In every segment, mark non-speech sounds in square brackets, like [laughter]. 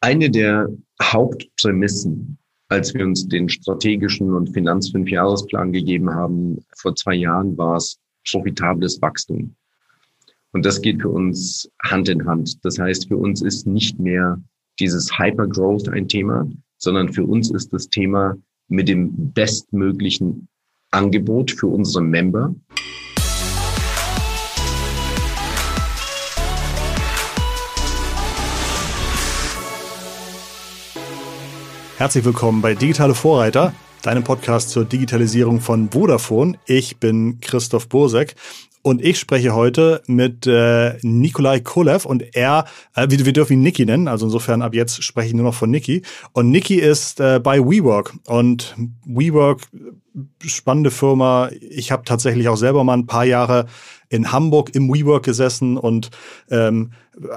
Eine der Hauptprämissen, als wir uns den strategischen und Finanz-Fünfjahresplan gegeben haben, vor zwei Jahren war es profitables Wachstum. Und das geht für uns Hand in Hand. Das heißt, für uns ist nicht mehr dieses Hypergrowth ein Thema, sondern für uns ist das Thema mit dem bestmöglichen Angebot für unsere Member. Herzlich willkommen bei Digitale Vorreiter, deinem Podcast zur Digitalisierung von Vodafone. Ich bin Christoph Bosek und ich spreche heute mit äh, Nikolai Kolev und er, äh, wir, wir dürfen ihn Niki nennen, also insofern ab jetzt spreche ich nur noch von Niki. Und Niki ist äh, bei WeWork und WeWork, spannende Firma. Ich habe tatsächlich auch selber mal ein paar Jahre in Hamburg im WeWork gesessen und ähm,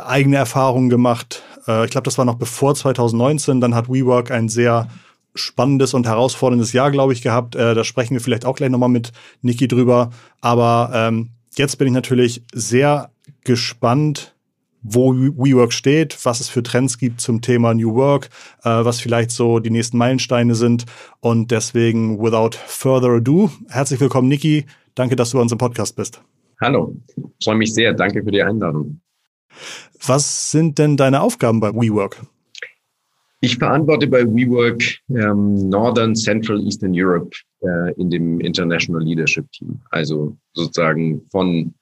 eigene Erfahrungen gemacht. Äh, ich glaube, das war noch bevor 2019. Dann hat WeWork ein sehr spannendes und herausforderndes Jahr, glaube ich, gehabt. Äh, da sprechen wir vielleicht auch gleich nochmal mit Niki drüber. Aber ähm, jetzt bin ich natürlich sehr gespannt, wo WeWork steht, was es für Trends gibt zum Thema New Work, äh, was vielleicht so die nächsten Meilensteine sind. Und deswegen, without further ado, herzlich willkommen, Niki. Danke, dass du bei uns im Podcast bist. Hallo, freue mich sehr. Danke für die Einladung. Was sind denn deine Aufgaben bei WeWork? Ich verantworte bei WeWork ähm, Northern Central Eastern Europe äh, in dem International Leadership Team. Also sozusagen von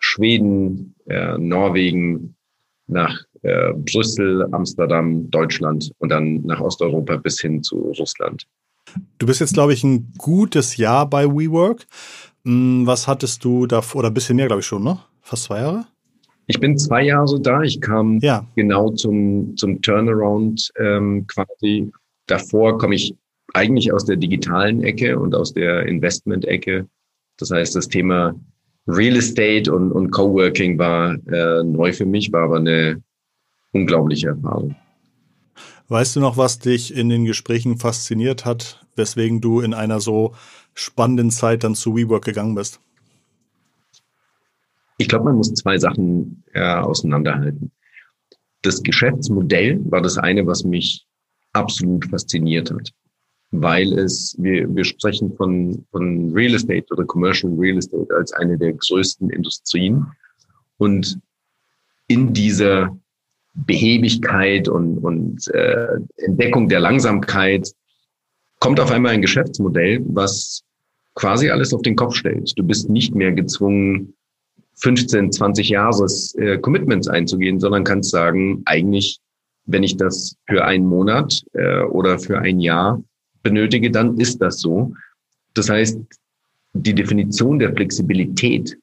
Schweden, äh, Norwegen nach äh, Brüssel, Amsterdam, Deutschland und dann nach Osteuropa bis hin zu Russland. Du bist jetzt, glaube ich, ein gutes Jahr bei WeWork. Hm, was hattest du da, oder ein bisschen mehr, glaube ich schon, ne? Fast zwei Jahre? Ich bin zwei Jahre da. Ich kam ja. genau zum, zum Turnaround ähm, quasi. Davor komme ich eigentlich aus der digitalen Ecke und aus der Investment-Ecke. Das heißt, das Thema Real Estate und, und Coworking war äh, neu für mich, war aber eine unglaubliche Erfahrung. Weißt du noch, was dich in den Gesprächen fasziniert hat, weswegen du in einer so spannenden Zeit dann zu WeWork gegangen bist? Ich glaube, man muss zwei Sachen äh, auseinanderhalten. Das Geschäftsmodell war das eine, was mich absolut fasziniert hat, weil es, wir, wir sprechen von, von Real Estate oder Commercial Real Estate als eine der größten Industrien. Und in dieser Behebigkeit und, und äh, Entdeckung der Langsamkeit kommt auf einmal ein Geschäftsmodell, was quasi alles auf den Kopf stellt. Du bist nicht mehr gezwungen, 15, 20 Jahres äh, Commitments einzugehen, sondern kannst sagen, eigentlich, wenn ich das für einen Monat äh, oder für ein Jahr benötige, dann ist das so. Das heißt, die Definition der Flexibilität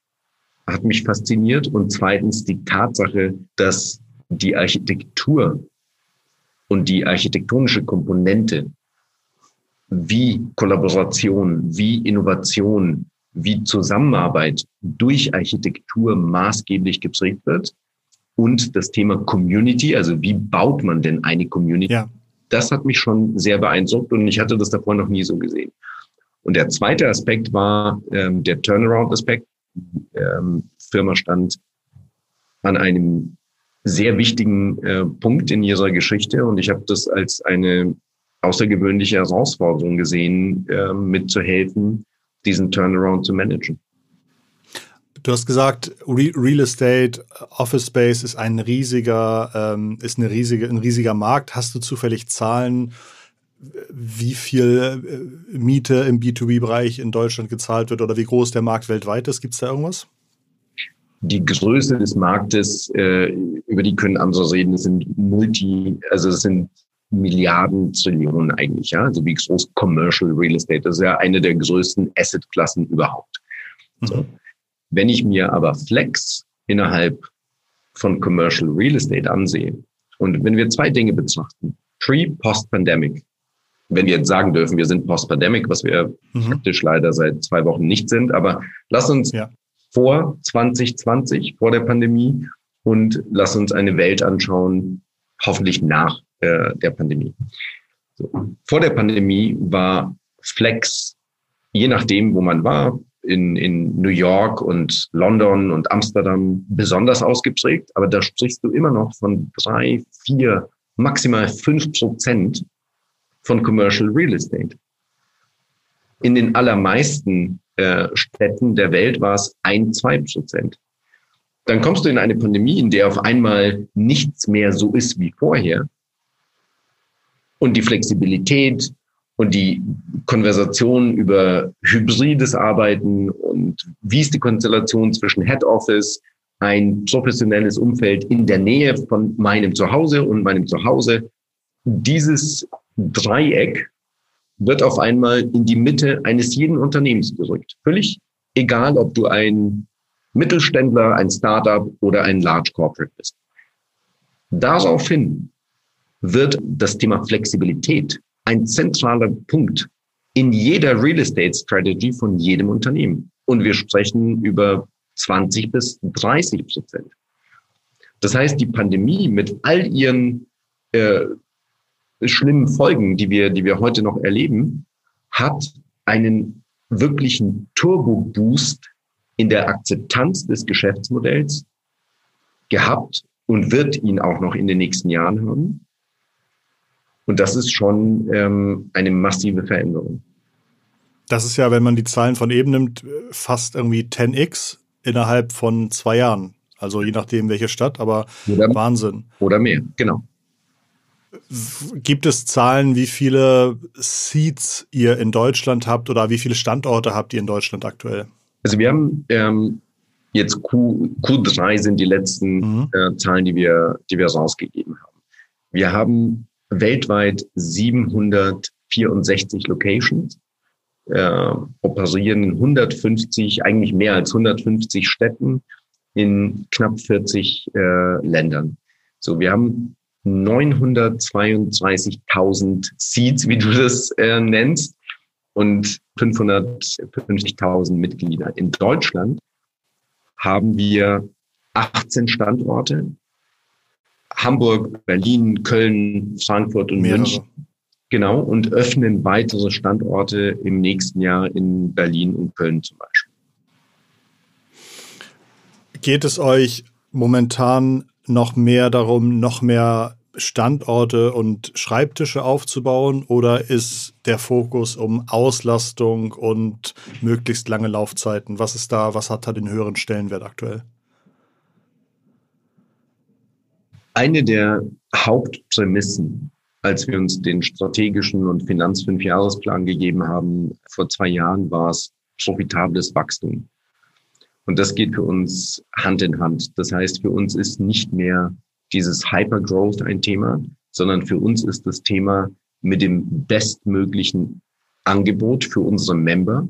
hat mich fasziniert und zweitens die Tatsache, dass die Architektur und die architektonische Komponente wie Kollaboration, wie Innovation, wie Zusammenarbeit durch Architektur maßgeblich geprägt wird und das Thema Community, also wie baut man denn eine Community, ja. das hat mich schon sehr beeindruckt und ich hatte das davor noch nie so gesehen. Und der zweite Aspekt war ähm, der Turnaround-Aspekt. Ähm, Firma stand an einem sehr wichtigen äh, Punkt in ihrer Geschichte und ich habe das als eine außergewöhnliche Herausforderung gesehen, äh, mitzuhelfen, diesen Turnaround zu managen. Du hast gesagt, Real Estate, Office Space ist ein riesiger, ähm, ist eine riesige, ein riesiger Markt. Hast du zufällig Zahlen, wie viel äh, Miete im B2B-Bereich in Deutschland gezahlt wird oder wie groß der Markt weltweit ist? Gibt es da irgendwas? Die Größe des Marktes, äh, über die können andere reden, sind Multi, also es sind Milliarden, Trillionen eigentlich, ja. Also wie groß Commercial Real Estate. Das ist ja eine der größten Assetklassen überhaupt. Mhm. So. Wenn ich mir aber Flex innerhalb von Commercial Real Estate ansehe und wenn wir zwei Dinge betrachten, Pre, Post-Pandemic, wenn wir jetzt sagen dürfen, wir sind Post-Pandemic, was wir mhm. faktisch leider seit zwei Wochen nicht sind, aber lass uns ja. vor 2020, vor der Pandemie und lass uns eine Welt anschauen, hoffentlich nach der Pandemie. So. Vor der Pandemie war Flex, je nachdem, wo man war, in, in New York und London und Amsterdam besonders ausgeprägt, aber da sprichst du immer noch von drei, vier, maximal fünf Prozent von Commercial Real Estate. In den allermeisten äh, Städten der Welt war es ein, zwei Prozent. Dann kommst du in eine Pandemie, in der auf einmal nichts mehr so ist wie vorher. Und die Flexibilität, und die Konversation über hybrides Arbeiten und wie ist die Konstellation zwischen Head Office, ein professionelles Umfeld in der Nähe von meinem Zuhause und meinem Zuhause. Dieses Dreieck wird auf einmal in die Mitte eines jeden Unternehmens gerückt. Völlig egal, ob du ein Mittelständler, ein Startup oder ein Large Corporate bist. Daraufhin wird das Thema Flexibilität ein zentraler Punkt in jeder Real Estate Strategy von jedem Unternehmen. Und wir sprechen über 20 bis 30 Prozent. Das heißt, die Pandemie mit all ihren äh, schlimmen Folgen, die wir, die wir heute noch erleben, hat einen wirklichen Turbo-Boost in der Akzeptanz des Geschäftsmodells gehabt und wird ihn auch noch in den nächsten Jahren haben. Und das ist schon ähm, eine massive Veränderung. Das ist ja, wenn man die Zahlen von eben nimmt, fast irgendwie 10x innerhalb von zwei Jahren. Also je nachdem, welche Stadt, aber oder, Wahnsinn. Oder mehr, genau. Gibt es Zahlen, wie viele Seats ihr in Deutschland habt oder wie viele Standorte habt ihr in Deutschland aktuell? Also wir haben ähm, jetzt Q, Q3 sind die letzten mhm. äh, Zahlen, die wir, die wir rausgegeben haben. Wir haben weltweit 764 Locations, äh, operieren in 150, eigentlich mehr als 150 Städten in knapp 40 äh, Ländern. So, wir haben 932.000 Seats, wie du das äh, nennst, und 550.000 Mitglieder. In Deutschland haben wir 18 Standorte, Hamburg, Berlin, Köln, Frankfurt und Mehrere. München. Genau, und öffnen weitere Standorte im nächsten Jahr in Berlin und Köln zum Beispiel. Geht es euch momentan noch mehr darum, noch mehr Standorte und Schreibtische aufzubauen oder ist der Fokus um Auslastung und möglichst lange Laufzeiten? Was ist da, was hat da den höheren Stellenwert aktuell? Eine der Hauptprämissen, als wir uns den strategischen und Finanzfünfjahresplan gegeben haben, vor zwei Jahren war es profitables Wachstum. Und das geht für uns Hand in Hand. Das heißt, für uns ist nicht mehr dieses Hypergrowth ein Thema, sondern für uns ist das Thema mit dem bestmöglichen Angebot für unsere Member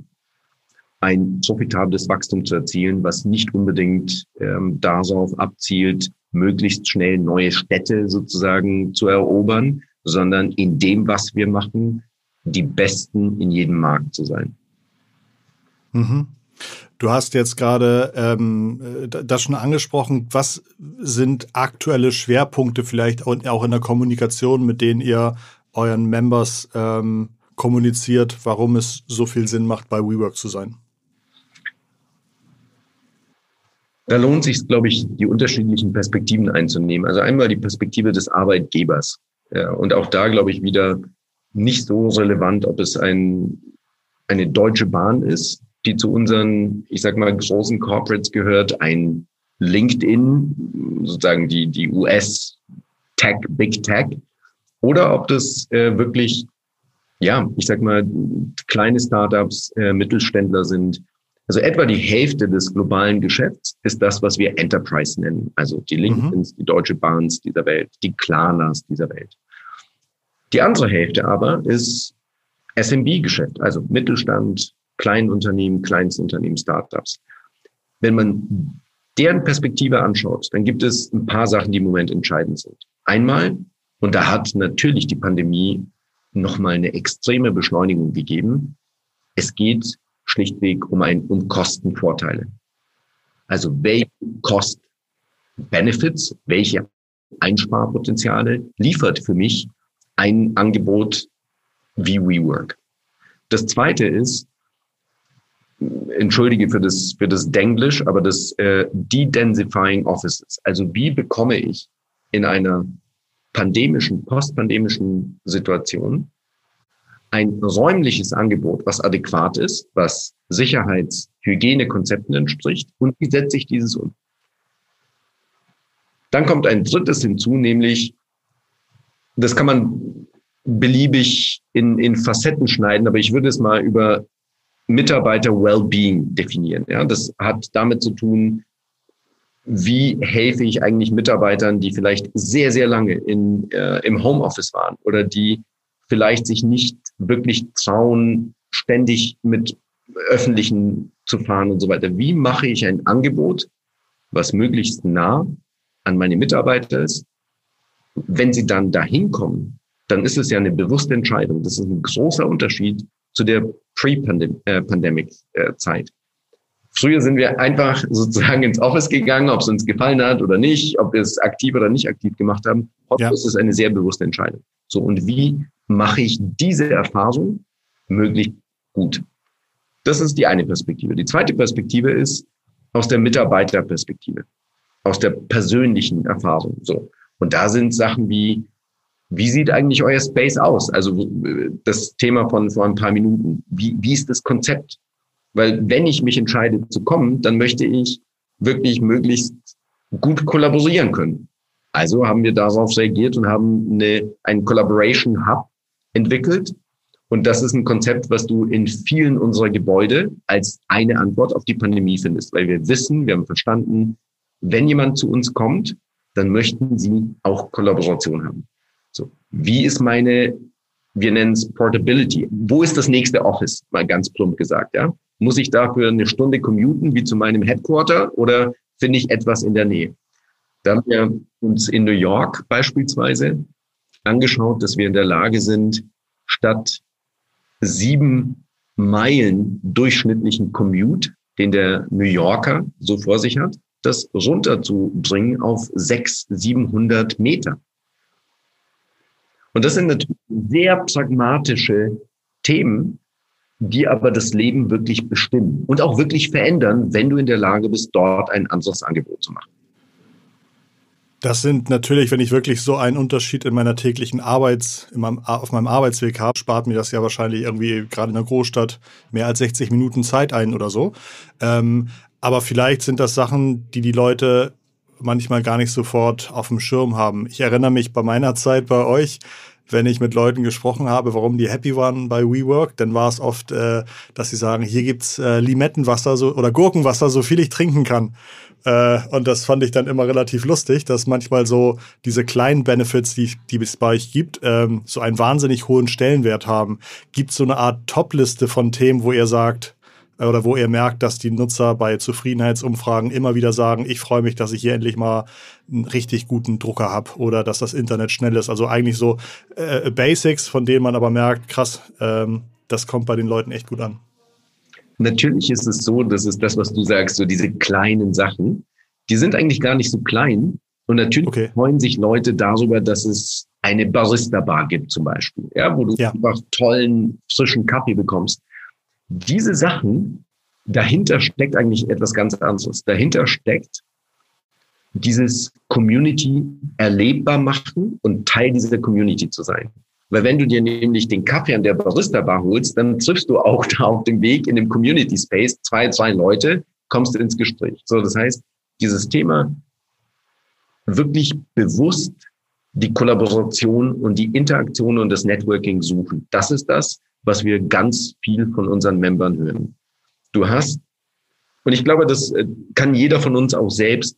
ein profitables Wachstum zu erzielen, was nicht unbedingt ähm, darauf abzielt, möglichst schnell neue Städte sozusagen zu erobern, sondern in dem, was wir machen, die Besten in jedem Markt zu sein. Mhm. Du hast jetzt gerade ähm, das schon angesprochen. Was sind aktuelle Schwerpunkte vielleicht auch in der Kommunikation, mit denen ihr euren Members ähm, kommuniziert, warum es so viel Sinn macht, bei WeWork zu sein? Da lohnt sich, glaube ich, die unterschiedlichen Perspektiven einzunehmen. Also einmal die Perspektive des Arbeitgebers. Ja, und auch da, glaube ich, wieder nicht so relevant, ob es ein, eine deutsche Bahn ist, die zu unseren, ich sag mal, großen Corporates gehört, ein LinkedIn, sozusagen die, die US Tech, Big Tech, oder ob das äh, wirklich, ja, ich sag mal, kleine Startups, äh, Mittelständler sind, also etwa die Hälfte des globalen Geschäfts ist das, was wir Enterprise nennen. Also die LinkedIns, mhm. die Deutsche Bahns dieser Welt, die Klarnas dieser Welt. Die andere Hälfte aber ist SMB-Geschäft, also Mittelstand, Kleinunternehmen, Kleinstunternehmen, Startups. Wenn man deren Perspektive anschaut, dann gibt es ein paar Sachen, die im Moment entscheidend sind. Einmal, und da hat natürlich die Pandemie nochmal eine extreme Beschleunigung gegeben, es geht schlichtweg um, ein, um Kostenvorteile. Also welche Cost-Benefits, welche Einsparpotenziale liefert für mich ein Angebot wie WeWork. Das zweite ist, entschuldige für das, für das Denglisch, aber das äh, De-Densifying Offices. Also wie bekomme ich in einer pandemischen, postpandemischen Situation ein räumliches Angebot, was adäquat ist, was Sicherheits-, Hygienekonzepten entspricht und wie setze ich dieses um? Dann kommt ein drittes hinzu, nämlich, das kann man beliebig in, in Facetten schneiden, aber ich würde es mal über Mitarbeiter Wellbeing definieren. Ja, das hat damit zu tun, wie helfe ich eigentlich Mitarbeitern, die vielleicht sehr, sehr lange in, äh, im Homeoffice waren oder die vielleicht sich nicht wirklich trauen, ständig mit öffentlichen zu fahren und so weiter. Wie mache ich ein Angebot, was möglichst nah an meine Mitarbeiter ist? Wenn sie dann dahin kommen, dann ist es ja eine bewusste Entscheidung. Das ist ein großer Unterschied zu der Pre-Pandemic-Zeit. Früher sind wir einfach sozusagen ins Office gegangen, ob es uns gefallen hat oder nicht, ob wir es aktiv oder nicht aktiv gemacht haben. Heute ja. ist es eine sehr bewusste Entscheidung. So, und wie mache ich diese Erfahrung möglichst gut? Das ist die eine Perspektive. Die zweite Perspektive ist aus der Mitarbeiterperspektive, aus der persönlichen Erfahrung. So. Und da sind Sachen wie, wie sieht eigentlich euer Space aus? Also das Thema von vor ein paar Minuten. Wie, wie ist das Konzept? Weil wenn ich mich entscheide zu kommen, dann möchte ich wirklich möglichst gut kollaborieren können. Also haben wir darauf reagiert und haben eine, einen Collaboration Hub entwickelt. Und das ist ein Konzept, was du in vielen unserer Gebäude als eine Antwort auf die Pandemie findest, weil wir wissen, wir haben verstanden, wenn jemand zu uns kommt, dann möchten sie auch Kollaboration haben. So, wie ist meine, wir nennen es Portability. Wo ist das nächste Office? Mal ganz plump gesagt, ja. Muss ich dafür eine Stunde commuten, wie zu meinem Headquarter, oder finde ich etwas in der Nähe? Da haben wir uns in New York beispielsweise angeschaut, dass wir in der Lage sind, statt sieben Meilen durchschnittlichen Commute, den der New Yorker so vor sich hat, das runterzubringen auf sechs, siebenhundert Meter. Und das sind natürlich sehr pragmatische Themen, die aber das Leben wirklich bestimmen und auch wirklich verändern, wenn du in der Lage bist, dort ein anderes Angebot zu machen. Das sind natürlich, wenn ich wirklich so einen Unterschied in meiner täglichen Arbeits, in meinem, auf meinem Arbeitsweg habe, spart mir das ja wahrscheinlich irgendwie gerade in der Großstadt mehr als 60 Minuten Zeit ein oder so. Ähm, aber vielleicht sind das Sachen, die die Leute manchmal gar nicht sofort auf dem Schirm haben. Ich erinnere mich bei meiner Zeit bei euch, wenn ich mit Leuten gesprochen habe, warum die happy waren bei WeWork, dann war es oft, äh, dass sie sagen, hier gibt's äh, Limettenwasser so, oder Gurkenwasser, so viel ich trinken kann. Äh, und das fand ich dann immer relativ lustig, dass manchmal so diese kleinen Benefits, die, die es bei euch gibt, ähm, so einen wahnsinnig hohen Stellenwert haben. Gibt so eine Art Top-Liste von Themen, wo ihr sagt, oder wo ihr merkt, dass die Nutzer bei Zufriedenheitsumfragen immer wieder sagen, ich freue mich, dass ich hier endlich mal einen richtig guten Drucker habe oder dass das Internet schnell ist. Also eigentlich so äh, Basics, von denen man aber merkt, krass, ähm, das kommt bei den Leuten echt gut an. Natürlich ist es so, das ist das, was du sagst, so diese kleinen Sachen, die sind eigentlich gar nicht so klein. Und natürlich okay. freuen sich Leute darüber, dass es eine Barista-Bar gibt zum Beispiel, ja, wo du ja. einfach tollen, frischen Kaffee bekommst. Diese Sachen, dahinter steckt eigentlich etwas ganz anderes. Dahinter steckt dieses Community erlebbar machen und Teil dieser Community zu sein. Weil wenn du dir nämlich den Kaffee an der Barista-Bar holst, dann triffst du auch [laughs] da auf dem Weg in dem Community Space zwei, zwei Leute, kommst ins Gespräch. So, das heißt, dieses Thema wirklich bewusst die Kollaboration und die Interaktion und das Networking suchen. Das ist das, was wir ganz viel von unseren Membern hören. Du hast, und ich glaube, das äh, kann jeder von uns auch selbst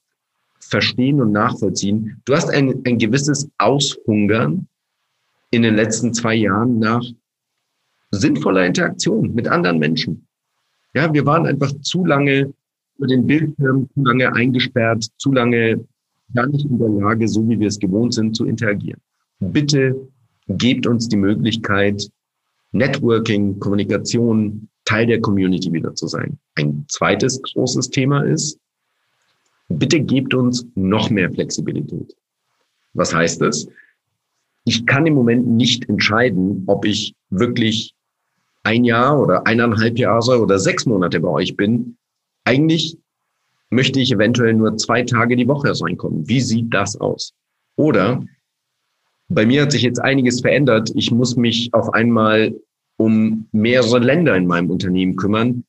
verstehen und nachvollziehen, du hast ein, ein gewisses Aushungern in den letzten zwei Jahren nach sinnvoller Interaktion mit anderen Menschen. Ja, wir waren einfach zu lange über den Bildschirm, zu lange eingesperrt, zu lange gar nicht in der Lage, so wie wir es gewohnt sind, zu interagieren. Bitte gebt uns die Möglichkeit, Networking, Kommunikation, Teil der Community wieder zu sein. Ein zweites großes Thema ist, bitte gebt uns noch mehr Flexibilität. Was heißt das? ich kann im Moment nicht entscheiden, ob ich wirklich ein Jahr oder eineinhalb Jahre oder sechs Monate bei euch bin, eigentlich möchte ich eventuell nur zwei Tage die Woche reinkommen. Wie sieht das aus? Oder bei mir hat sich jetzt einiges verändert. Ich muss mich auf einmal um mehrere Länder in meinem Unternehmen kümmern.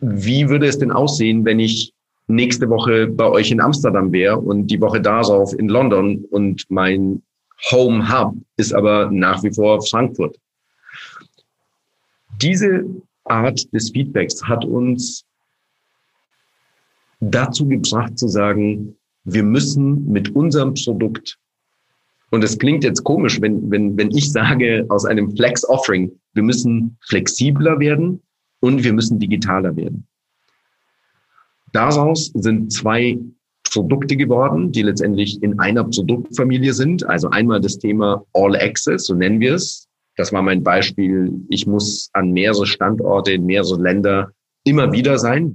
Wie würde es denn aussehen, wenn ich nächste Woche bei euch in Amsterdam wäre und die Woche darauf in London und mein Home Hub ist aber nach wie vor Frankfurt? Diese Art des Feedbacks hat uns dazu gebracht zu sagen, wir müssen mit unserem Produkt, und es klingt jetzt komisch, wenn, wenn, wenn ich sage aus einem Flex Offering, wir müssen flexibler werden und wir müssen digitaler werden. Daraus sind zwei Produkte geworden, die letztendlich in einer Produktfamilie sind. Also einmal das Thema All Access, so nennen wir es. Das war mein Beispiel. Ich muss an mehrere Standorte in mehrere Länder immer wieder sein.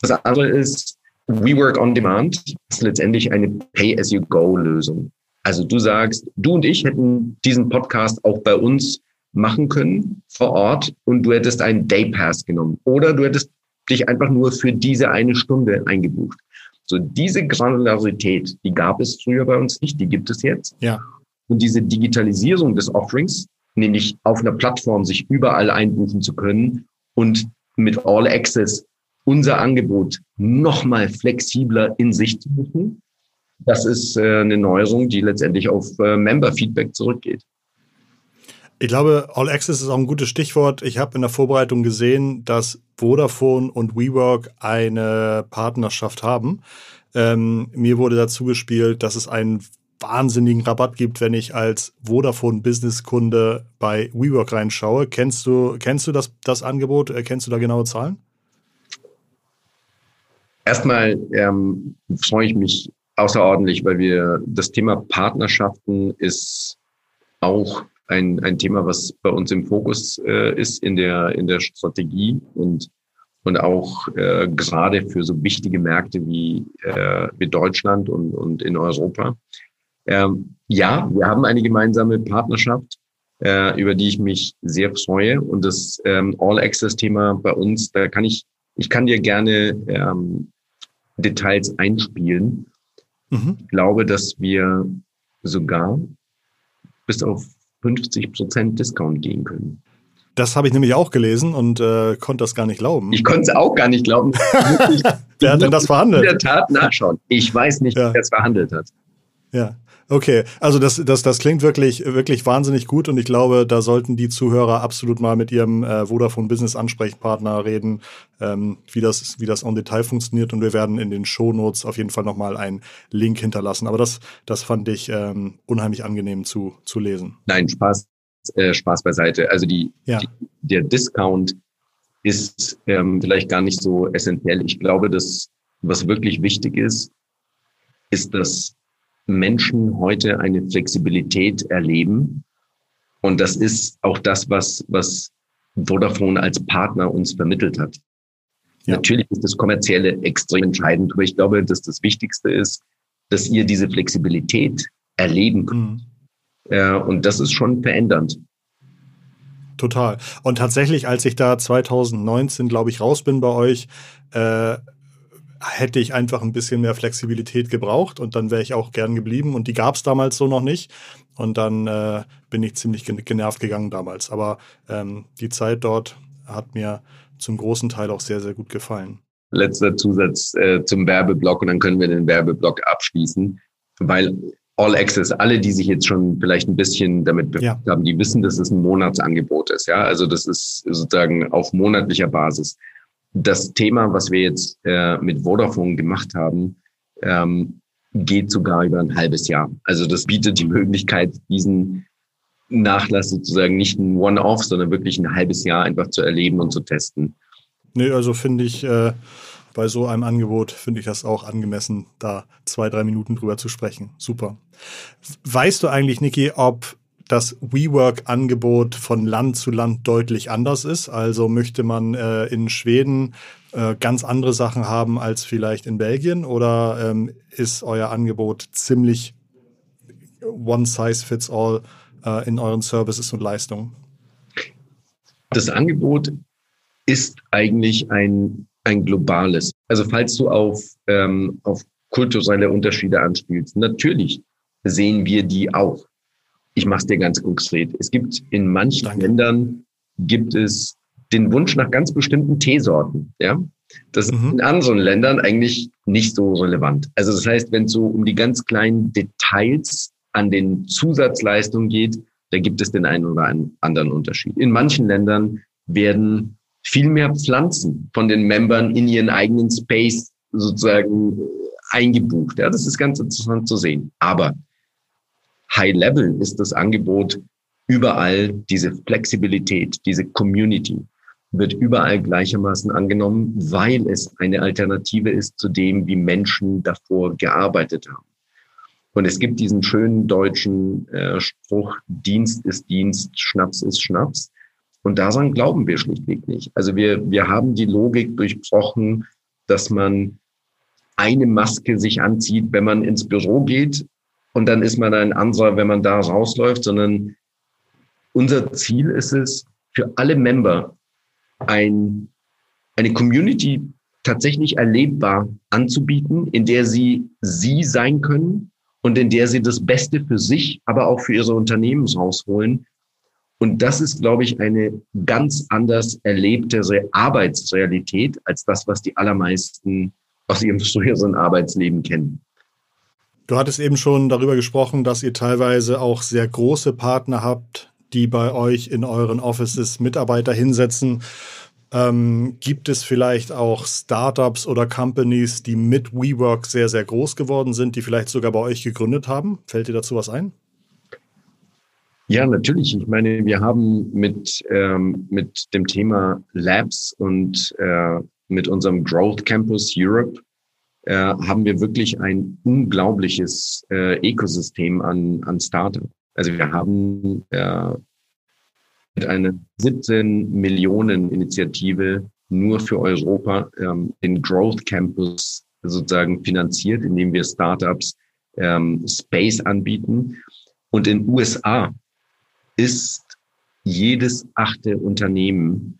Das andere ist WeWork on Demand. Das ist letztendlich eine Pay-as-you-go-Lösung. Also du sagst, du und ich hätten diesen Podcast auch bei uns machen können vor Ort und du hättest einen Day Pass genommen oder du hättest dich einfach nur für diese eine Stunde eingebucht. So diese Granularität, die gab es früher bei uns nicht, die gibt es jetzt. Ja. Und diese Digitalisierung des Offerings, nämlich auf einer Plattform sich überall einbuchen zu können und mit All Access unser Angebot nochmal flexibler in sich zu buchen, das ist äh, eine Neuerung, die letztendlich auf äh, Member-Feedback zurückgeht. Ich glaube, All Access ist auch ein gutes Stichwort. Ich habe in der Vorbereitung gesehen, dass Vodafone und WeWork eine Partnerschaft haben. Ähm, mir wurde dazu gespielt, dass es einen wahnsinnigen Rabatt gibt, wenn ich als Vodafone Business Kunde bei WeWork reinschaue. Kennst du, kennst du das, das Angebot? Äh, kennst du da genaue Zahlen? Erstmal ähm, freue ich mich außerordentlich, weil wir das Thema Partnerschaften ist auch ein, ein Thema, was bei uns im Fokus äh, ist in der, in der Strategie und, und auch äh, gerade für so wichtige Märkte wie, äh, wie Deutschland und, und in Europa. Ähm, ja, wir haben eine gemeinsame Partnerschaft, äh, über die ich mich sehr freue. Und das ähm, All-Access-Thema bei uns, da kann ich, ich kann dir gerne ähm, Details einspielen. Mhm. Ich glaube, dass wir sogar bis auf 50 Prozent Discount gehen können. Das habe ich nämlich auch gelesen und äh, konnte das gar nicht glauben. Ich konnte es auch gar nicht glauben. [laughs] wer hat denn das verhandelt? In der Tat nachschauen. Ich weiß nicht, ja. wer es verhandelt hat. Ja. Okay, also das, das, das klingt wirklich, wirklich wahnsinnig gut und ich glaube, da sollten die Zuhörer absolut mal mit ihrem äh, Vodafone Business Ansprechpartner reden, ähm, wie das, wie das on Detail funktioniert und wir werden in den Shownotes auf jeden Fall nochmal einen Link hinterlassen. Aber das, das fand ich ähm, unheimlich angenehm zu, zu lesen. Nein, Spaß, äh, Spaß beiseite. Also die, ja. die der Discount ist ähm, vielleicht gar nicht so essentiell. Ich glaube, dass was wirklich wichtig ist, ist, dass Menschen heute eine Flexibilität erleben. Und das ist auch das, was, was Vodafone als Partner uns vermittelt hat. Ja. Natürlich ist das Kommerzielle extrem entscheidend, aber ich glaube, dass das Wichtigste ist, dass ihr diese Flexibilität erleben könnt. Mhm. Ja, und das ist schon verändernd. Total. Und tatsächlich, als ich da 2019, glaube ich, raus bin bei euch, äh, hätte ich einfach ein bisschen mehr Flexibilität gebraucht und dann wäre ich auch gern geblieben. Und die gab es damals so noch nicht. Und dann äh, bin ich ziemlich genervt gegangen damals. Aber ähm, die Zeit dort hat mir zum großen Teil auch sehr, sehr gut gefallen. Letzter Zusatz äh, zum Werbeblock und dann können wir den Werbeblock abschließen, weil All Access, alle, die sich jetzt schon vielleicht ein bisschen damit befasst ja. haben, die wissen, dass es ein Monatsangebot ist. Ja, also das ist sozusagen auf monatlicher Basis das Thema, was wir jetzt äh, mit Vodafone gemacht haben, ähm, geht sogar über ein halbes Jahr. Also das bietet die Möglichkeit, diesen Nachlass sozusagen nicht ein One-Off, sondern wirklich ein halbes Jahr einfach zu erleben und zu testen. Nee, also finde ich, äh, bei so einem Angebot finde ich das auch angemessen, da zwei, drei Minuten drüber zu sprechen. Super. Weißt du eigentlich, Niki, ob das WeWork-Angebot von Land zu Land deutlich anders ist. Also möchte man äh, in Schweden äh, ganz andere Sachen haben als vielleicht in Belgien oder ähm, ist euer Angebot ziemlich one size fits all äh, in euren Services und Leistungen? Das Angebot ist eigentlich ein, ein globales. Also falls du auf, ähm, auf kulturelle Unterschiede anspielst, natürlich sehen wir die auch. Ich mache es dir ganz konkret. Es gibt in manchen Danke. Ländern gibt es den Wunsch nach ganz bestimmten Teesorten. Ja, das ist mhm. in anderen Ländern eigentlich nicht so relevant. Also das heißt, wenn es so um die ganz kleinen Details an den Zusatzleistungen geht, da gibt es den einen oder anderen Unterschied. In manchen Ländern werden viel mehr Pflanzen von den Membern in ihren eigenen Space sozusagen eingebucht. Ja, das ist ganz interessant zu sehen. Aber High Level ist das Angebot überall diese Flexibilität, diese Community wird überall gleichermaßen angenommen, weil es eine Alternative ist zu dem, wie Menschen davor gearbeitet haben. Und es gibt diesen schönen deutschen äh, Spruch, Dienst ist Dienst, Schnaps ist Schnaps. Und daran glauben wir schlichtweg nicht. Also wir, wir haben die Logik durchbrochen, dass man eine Maske sich anzieht, wenn man ins Büro geht und dann ist man ein anderer, wenn man da rausläuft, sondern unser Ziel ist es, für alle Member ein, eine Community tatsächlich erlebbar anzubieten, in der sie sie sein können und in der sie das Beste für sich, aber auch für ihre Unternehmen rausholen. Und das ist, glaube ich, eine ganz anders erlebte Arbeitsrealität als das, was die allermeisten aus ihrem früheren Arbeitsleben kennen. Du hattest eben schon darüber gesprochen, dass ihr teilweise auch sehr große Partner habt, die bei euch in euren Offices Mitarbeiter hinsetzen. Ähm, gibt es vielleicht auch Startups oder Companies, die mit WeWork sehr, sehr groß geworden sind, die vielleicht sogar bei euch gegründet haben? Fällt dir dazu was ein? Ja, natürlich. Ich meine, wir haben mit, ähm, mit dem Thema Labs und äh, mit unserem Growth Campus Europe äh, haben wir wirklich ein unglaubliches äh, Ökosystem an, an Startups. Also wir haben äh, mit einer 17 Millionen Initiative nur für Europa ähm, den Growth Campus sozusagen finanziert, indem wir Startups ähm, Space anbieten. Und in USA ist jedes achte Unternehmen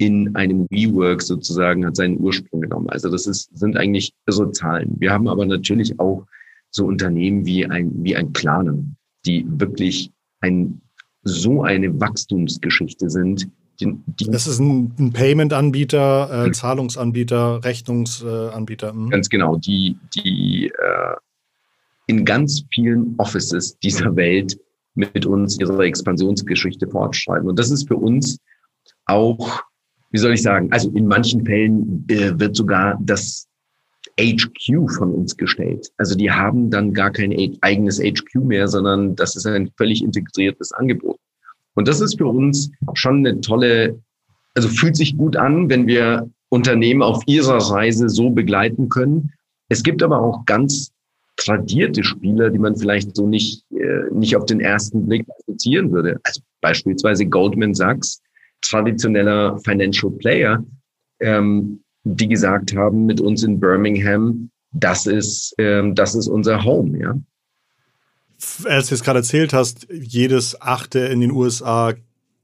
in einem WeWork sozusagen hat seinen Ursprung genommen. Also das ist, sind eigentlich so Zahlen. Wir haben aber natürlich auch so Unternehmen wie ein, wie ein Klarna, die wirklich ein, so eine Wachstumsgeschichte sind. Die, die das ist ein, ein Payment-Anbieter, äh, Zahlungsanbieter, Rechnungsanbieter. Äh, Ganz genau, die, die äh, in ganz vielen Offices dieser Welt mit uns ihre Expansionsgeschichte fortschreiben. Und das ist für uns auch, wie soll ich sagen, also in manchen Fällen äh, wird sogar das HQ von uns gestellt. Also die haben dann gar kein eigenes HQ mehr, sondern das ist ein völlig integriertes Angebot. Und das ist für uns schon eine tolle, also fühlt sich gut an, wenn wir Unternehmen auf ihrer Reise so begleiten können. Es gibt aber auch ganz tradierte Spieler, die man vielleicht so nicht, äh, nicht auf den ersten Blick assoziieren würde. Also beispielsweise Goldman Sachs, traditioneller Financial Player, ähm, die gesagt haben mit uns in Birmingham, das ist, ähm, das ist unser Home, ja. Als du es gerade erzählt hast, jedes achte in den USA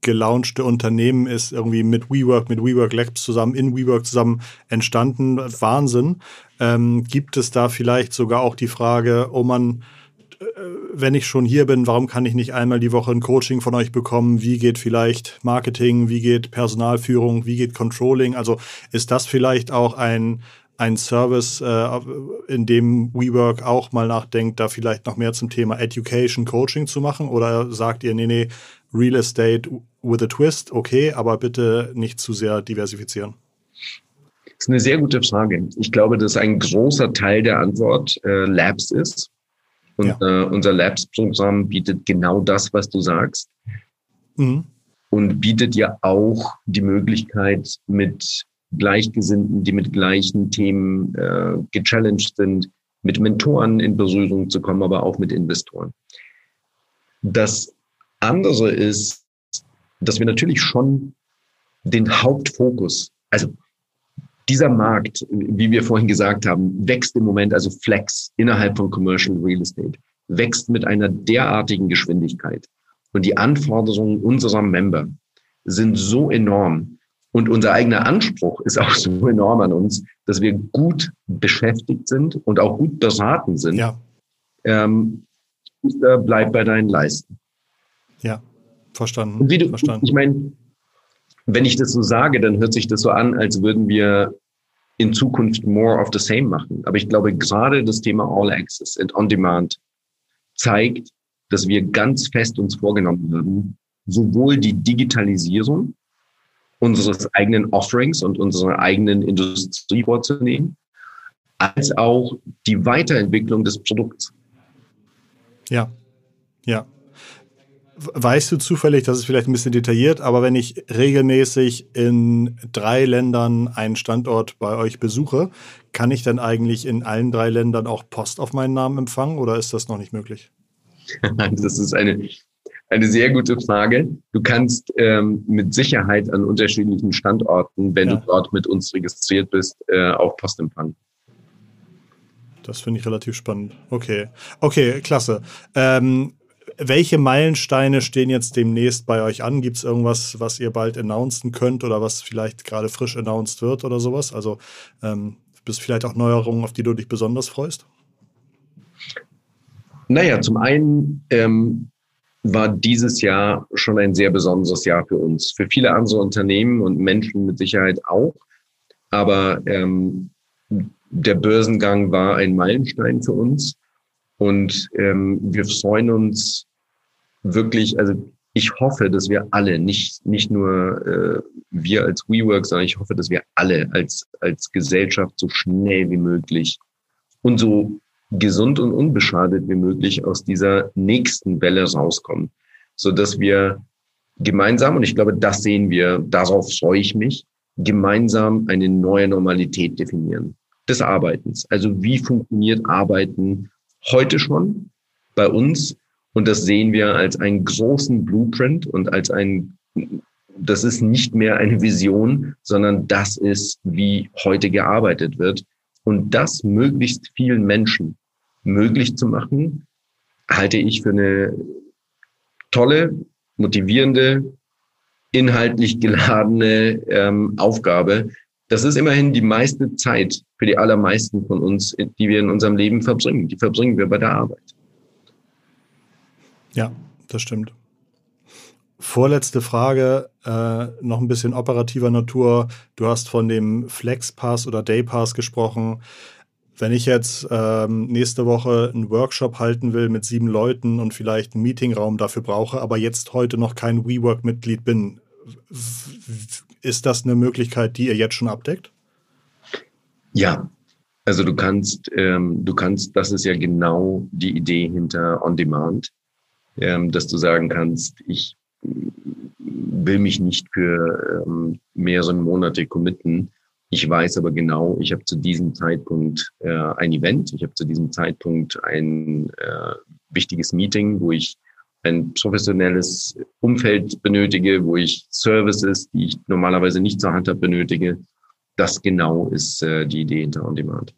gelaunchte Unternehmen ist irgendwie mit WeWork, mit WeWork Labs zusammen, in WeWork zusammen entstanden. Wahnsinn. Ähm, gibt es da vielleicht sogar auch die Frage, oh man, wenn ich schon hier bin, warum kann ich nicht einmal die Woche ein Coaching von euch bekommen? Wie geht vielleicht Marketing? Wie geht Personalführung? Wie geht Controlling? Also ist das vielleicht auch ein, ein Service, äh, in dem WeWork auch mal nachdenkt, da vielleicht noch mehr zum Thema Education, Coaching zu machen? Oder sagt ihr, nee, nee, Real Estate with a Twist, okay, aber bitte nicht zu sehr diversifizieren? Das ist eine sehr gute Frage. Ich glaube, dass ein großer Teil der Antwort äh, Labs ist. Und ja. äh, unser Labs-Programm bietet genau das, was du sagst. Mhm. Und bietet ja auch die Möglichkeit, mit Gleichgesinnten, die mit gleichen Themen äh, gechallenged sind, mit Mentoren in Berührung zu kommen, aber auch mit Investoren. Das andere ist, dass wir natürlich schon den Hauptfokus, also dieser Markt, wie wir vorhin gesagt haben, wächst im Moment, also Flex innerhalb von Commercial Real Estate, wächst mit einer derartigen Geschwindigkeit. Und die Anforderungen unserer Member sind so enorm. Und unser eigener Anspruch ist auch so enorm an uns, dass wir gut beschäftigt sind und auch gut beraten sind. Ja. Ähm, bleib bei deinen Leisten. Ja, verstanden. Du, verstanden. Ich meine, wenn ich das so sage, dann hört sich das so an, als würden wir in Zukunft more of the same machen. Aber ich glaube, gerade das Thema All Access and On Demand zeigt, dass wir ganz fest uns vorgenommen haben, sowohl die Digitalisierung unseres eigenen Offerings und unserer eigenen Industrie vorzunehmen, als auch die Weiterentwicklung des Produkts. Ja, ja. Weißt du zufällig, das ist vielleicht ein bisschen detailliert, aber wenn ich regelmäßig in drei Ländern einen Standort bei euch besuche, kann ich dann eigentlich in allen drei Ländern auch Post auf meinen Namen empfangen oder ist das noch nicht möglich? [laughs] Das ist eine, eine sehr gute Frage. Du kannst ähm, mit Sicherheit an unterschiedlichen Standorten, wenn ja. du dort mit uns registriert bist, äh, auch Post empfangen. Das finde ich relativ spannend. Okay. Okay, klasse. Ähm, welche Meilensteine stehen jetzt demnächst bei euch an? Gibt es irgendwas, was ihr bald announcen könnt oder was vielleicht gerade frisch announced wird oder sowas? Also ähm, bist vielleicht auch Neuerungen, auf die du dich besonders freust? Naja, zum einen ähm, war dieses Jahr schon ein sehr besonderes Jahr für uns. Für viele andere Unternehmen und Menschen mit Sicherheit auch. Aber ähm, der Börsengang war ein Meilenstein für uns. Und ähm, wir freuen uns wirklich, also ich hoffe, dass wir alle, nicht, nicht nur äh, wir als WeWork, sondern ich hoffe, dass wir alle als, als Gesellschaft so schnell wie möglich und so gesund und unbeschadet wie möglich aus dieser nächsten Welle rauskommen, so dass wir gemeinsam, und ich glaube, das sehen wir, darauf freue ich mich, gemeinsam eine neue Normalität definieren des Arbeitens. Also wie funktioniert Arbeiten heute schon bei uns? Und das sehen wir als einen großen Blueprint und als ein, das ist nicht mehr eine Vision, sondern das ist, wie heute gearbeitet wird. Und das möglichst vielen Menschen möglich zu machen, halte ich für eine tolle, motivierende, inhaltlich geladene ähm, Aufgabe, das ist immerhin die meiste Zeit für die allermeisten von uns, die wir in unserem Leben verbringen. Die verbringen wir bei der Arbeit. Ja, das stimmt. Vorletzte Frage, äh, noch ein bisschen operativer Natur. Du hast von dem Flexpass oder Daypass gesprochen. Wenn ich jetzt ähm, nächste Woche einen Workshop halten will mit sieben Leuten und vielleicht einen Meetingraum dafür brauche, aber jetzt heute noch kein WeWork-Mitglied bin, ist das eine Möglichkeit, die ihr jetzt schon abdeckt? Ja, also du kannst, ähm, du kannst, das ist ja genau die Idee hinter On Demand, ähm, dass du sagen kannst, ich will mich nicht für ähm, mehrere Monate committen. Ich weiß aber genau, ich habe zu diesem Zeitpunkt äh, ein Event, ich habe zu diesem Zeitpunkt ein äh, wichtiges Meeting, wo ich ein professionelles Umfeld benötige, wo ich Services, die ich normalerweise nicht zur Hand habe, benötige. Das genau ist äh, die Idee hinter On Demand.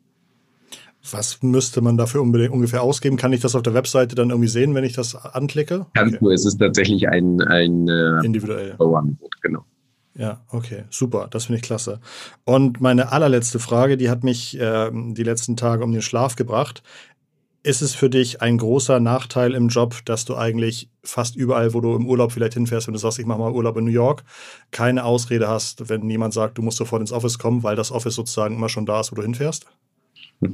Was müsste man dafür ungefähr ausgeben? Kann ich das auf der Webseite dann irgendwie sehen, wenn ich das anklicke? Kannst okay. du, es ist tatsächlich ein, ein äh, individuell. Angebot, genau. Ja, okay, super, das finde ich klasse. Und meine allerletzte Frage, die hat mich äh, die letzten Tage um den Schlaf gebracht. Ist es für dich ein großer Nachteil im Job, dass du eigentlich fast überall, wo du im Urlaub vielleicht hinfährst, wenn du sagst, ich mache mal Urlaub in New York, keine Ausrede hast, wenn jemand sagt, du musst sofort ins Office kommen, weil das Office sozusagen immer schon da ist, wo du hinfährst? [laughs]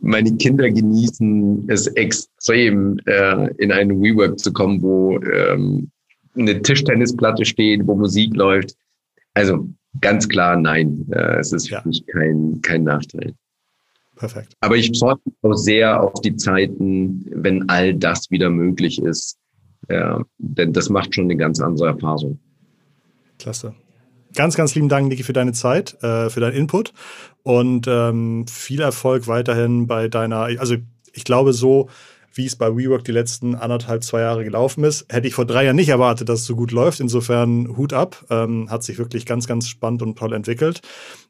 Meine Kinder genießen es extrem, äh, in einen WeWork zu kommen, wo ähm, eine Tischtennisplatte steht, wo Musik läuft. Also ganz klar, nein, äh, es ist ja. für mich kein, kein Nachteil. Perfekt. Aber ich freue mich auch sehr auf die Zeiten, wenn all das wieder möglich ist. Ja, denn das macht schon eine ganz andere Erfahrung. Klasse. Ganz, ganz lieben Dank, Niki, für deine Zeit, äh, für deinen Input und ähm, viel Erfolg weiterhin bei deiner, also ich glaube so, wie es bei WeWork die letzten anderthalb, zwei Jahre gelaufen ist. Hätte ich vor drei Jahren nicht erwartet, dass es so gut läuft. Insofern Hut ab. Ähm, hat sich wirklich ganz, ganz spannend und toll entwickelt.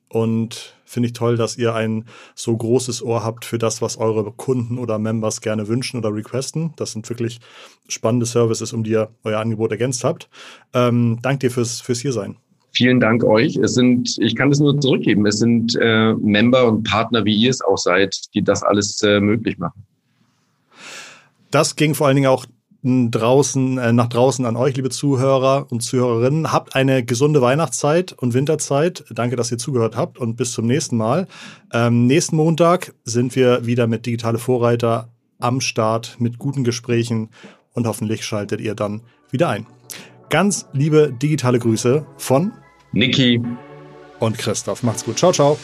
Und finde ich toll, dass ihr ein so großes Ohr habt für das, was eure Kunden oder Members gerne wünschen oder requesten. Das sind wirklich spannende Services, um die ihr euer Angebot ergänzt habt. Ähm, dank dir fürs, fürs Hiersein. Vielen Dank euch. Es sind, ich kann es nur zurückgeben, es sind äh, Member und Partner, wie ihr es auch seid, die das alles äh, möglich machen. Das ging vor allen Dingen auch draußen, äh, nach draußen an euch, liebe Zuhörer und Zuhörerinnen. Habt eine gesunde Weihnachtszeit und Winterzeit. Danke, dass ihr zugehört habt und bis zum nächsten Mal. Ähm, nächsten Montag sind wir wieder mit Digitale Vorreiter am Start mit guten Gesprächen und hoffentlich schaltet ihr dann wieder ein. Ganz liebe digitale Grüße von Niki und Christoph. Macht's gut. Ciao, ciao.